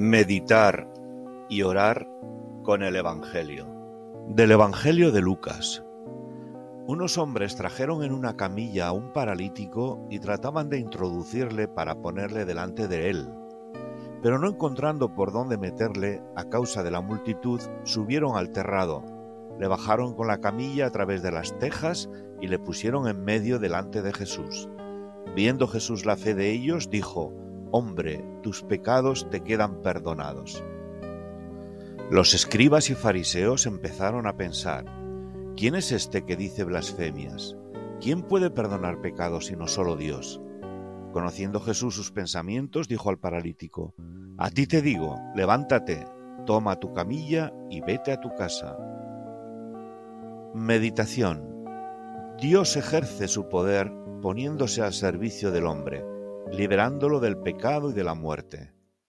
Meditar y orar con el Evangelio. Del Evangelio de Lucas. Unos hombres trajeron en una camilla a un paralítico y trataban de introducirle para ponerle delante de él. Pero no encontrando por dónde meterle a causa de la multitud, subieron al terrado, le bajaron con la camilla a través de las tejas y le pusieron en medio delante de Jesús. Viendo Jesús la fe de ellos, dijo, Hombre, tus pecados te quedan perdonados. Los escribas y fariseos empezaron a pensar, ¿quién es este que dice blasfemias? ¿Quién puede perdonar pecados sino solo Dios? Conociendo Jesús sus pensamientos, dijo al paralítico, A ti te digo, levántate, toma tu camilla y vete a tu casa. Meditación. Dios ejerce su poder poniéndose al servicio del hombre liberándolo del pecado y de la muerte.